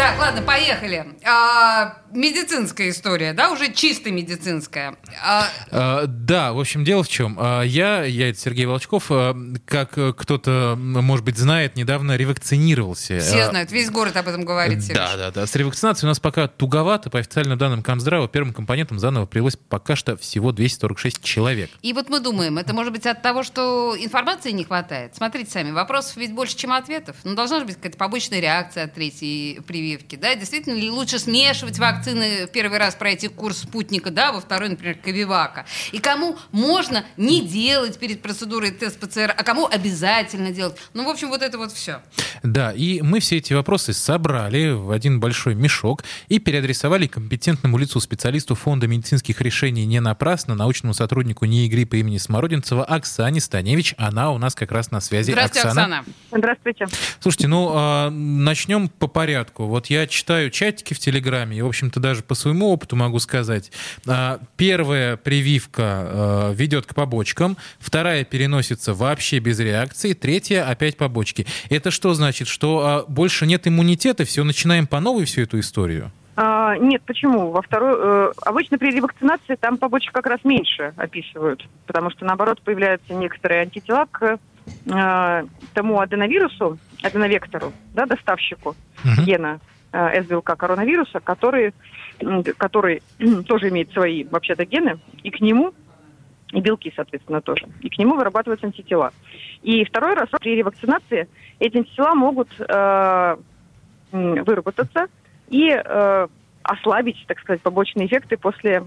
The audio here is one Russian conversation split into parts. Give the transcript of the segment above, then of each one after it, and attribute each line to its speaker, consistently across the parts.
Speaker 1: Так, ладно, поехали. А, медицинская история, да, уже чисто медицинская.
Speaker 2: А... А, да, в общем, дело в чем. А, я, я это Сергей Волчков, а, как кто-то, может быть, знает, недавно ревакцинировался.
Speaker 1: Все а, знают, весь город об этом говорит.
Speaker 2: Сереж. Да, да, да. С ревакцинацией у нас пока туговато. По официальным данным Комздрава, первым компонентом заново привелось пока что всего 246 человек.
Speaker 1: И вот мы думаем, это может быть от того, что информации не хватает. Смотрите сами, вопросов ведь больше, чем ответов. Ну, должна же быть какая-то побочная реакция от третьей прививки прививки, да, действительно ли лучше смешивать вакцины, в первый раз пройти курс спутника, да, во второй, например, Ковивака, и кому можно не делать перед процедурой тест ПЦР, а кому обязательно делать. Ну, в общем, вот это вот все.
Speaker 2: Да, и мы все эти вопросы собрали в один большой мешок и переадресовали компетентному лицу специалисту Фонда медицинских решений не напрасно, научному сотруднику НИИ гриппа имени Смородинцева Оксане Станевич. Она у нас как раз на связи.
Speaker 1: Здравствуйте,
Speaker 2: Оксана.
Speaker 1: Оксана.
Speaker 3: Здравствуйте.
Speaker 2: Слушайте, ну, а, начнем по порядку. Вот я читаю чатики в Телеграме, и, в общем-то, даже по своему опыту могу сказать. А, первая прививка а, ведет к побочкам, вторая переносится вообще без реакции, третья опять побочки. Это что значит? Что а, больше нет иммунитета, все, начинаем по новой всю эту историю?
Speaker 3: А, нет, почему? Во второй, э, обычно при ревакцинации там побочек как раз меньше описывают, потому что наоборот появляются некоторые антитела к э, тому аденовирусу, аденовектору, да, доставщику uh-huh. гена Э, СБЛК коронавируса, который, который тоже имеет свои вообще-то гены, и к нему, и белки, соответственно, тоже, и к нему вырабатываются антитела. И второй раз при ревакцинации эти антитела могут э, выработаться и э, ослабить, так сказать, побочные эффекты после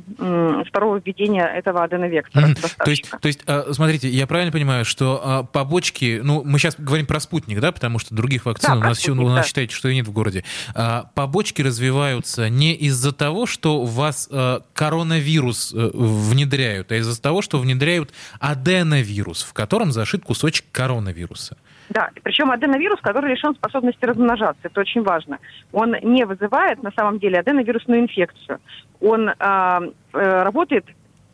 Speaker 3: второго введения этого аденовектора.
Speaker 2: Mm-hmm. То есть, то есть, а, смотрите, я правильно понимаю, что а, побочки, ну, мы сейчас говорим про спутник, да, потому что других вакцин да, у нас, спутник, у нас да. считаете, что и нет в городе. А, побочки развиваются не из-за того, что у вас коронавирус э, внедряют, а из-за того, что внедряют аденовирус, в котором зашит кусочек коронавируса.
Speaker 3: Да, причем аденовирус, который лишен способности размножаться, это очень важно. Он не вызывает на самом деле аденовирусную инфекцию. Он э, э, работает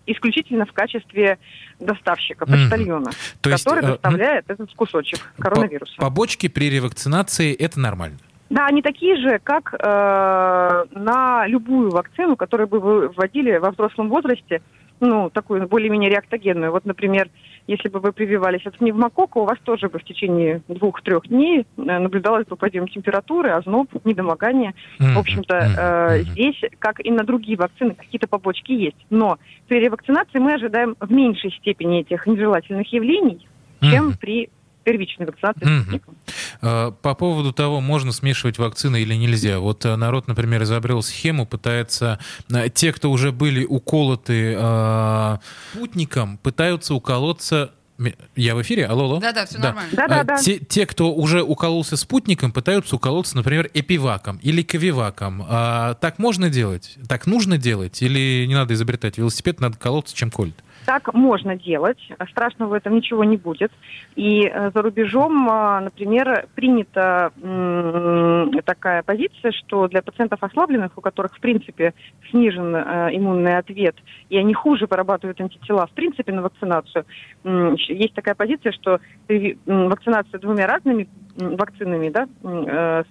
Speaker 3: исключительно в качестве доставщика, почтальона, mm-hmm. То который есть, доставляет э, этот кусочек коронавируса.
Speaker 2: Побочки при ревакцинации это нормально?
Speaker 3: Да, они такие же, как э, на любую вакцину, которую бы вы вводили во взрослом возрасте, ну, такую более-менее реактогенную. Вот, например, если бы вы прививались от пневмокока, у вас тоже бы в течение двух-трех дней э, наблюдалось бы подъем температуры, озноб, недомогание. Mm-hmm. В общем-то, э, здесь, как и на другие вакцины, какие-то побочки есть. Но при ревакцинации мы ожидаем в меньшей степени этих нежелательных явлений, чем mm-hmm. при первичной вакцинации
Speaker 2: mm-hmm. По поводу того, можно смешивать вакцины или нельзя. Вот э, народ, например, изобрел схему, пытается... Э, те, кто уже были уколоты э, спутником, пытаются уколоться я в эфире? Алло, алло?
Speaker 1: Да-да, все да. нормально.
Speaker 3: Да, да, да.
Speaker 2: Те, те, кто уже укололся спутником, пытаются уколоться, например, эпиваком или ковиваком. А, так можно делать? Так нужно делать? Или не надо изобретать велосипед, надо колоться, чем колет?
Speaker 3: Так можно делать, страшного в этом ничего не будет. И э, за рубежом, э, например, принята такая позиция, что для пациентов ослабленных, у которых, в принципе, снижен э, иммунный ответ, и они хуже вырабатывают антитела, в принципе, на вакцинацию, есть такая позиция, что вакцинация двумя разными вакцинами, да,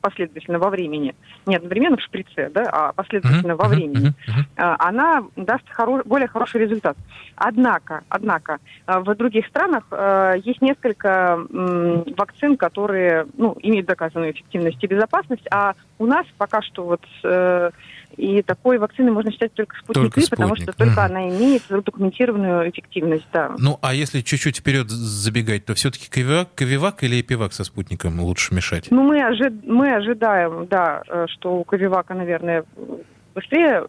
Speaker 3: последовательно во времени, не одновременно в шприце, да, а последовательно во времени, она даст хоро- более хороший результат. Однако, однако, э, в других странах э, есть несколько э, вакцин, которые ну, имеют доказанную эффективность и безопасность, а у нас пока что вот э, и такой вакцины можно считать только спутник только потому что только угу. она имеет документированную эффективность, да.
Speaker 2: Ну, а если чуть-чуть вперед забегать, то все-таки ковивак, ковивак или эпивак со спутником лучше мешать?
Speaker 3: Ну, мы, ожи мы ожидаем, да, э, что у ковивака, наверное, быстрее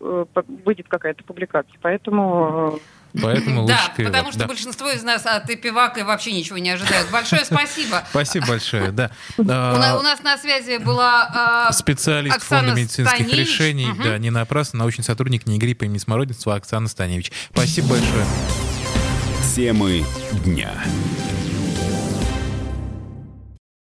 Speaker 3: выйдет какая-то публикация, поэтому
Speaker 2: Поэтому
Speaker 1: лучше Да, потому что большинство из нас от эпивака вообще ничего не ожидают. Большое спасибо.
Speaker 2: Спасибо большое, да. У
Speaker 1: нас на связи была
Speaker 2: а, специалист Фонда медицинских решений, да, не напрасно, научный сотрудник НИИ гриппа имени Смородинцева Оксана Станевич. Спасибо большое.
Speaker 4: Темы дня.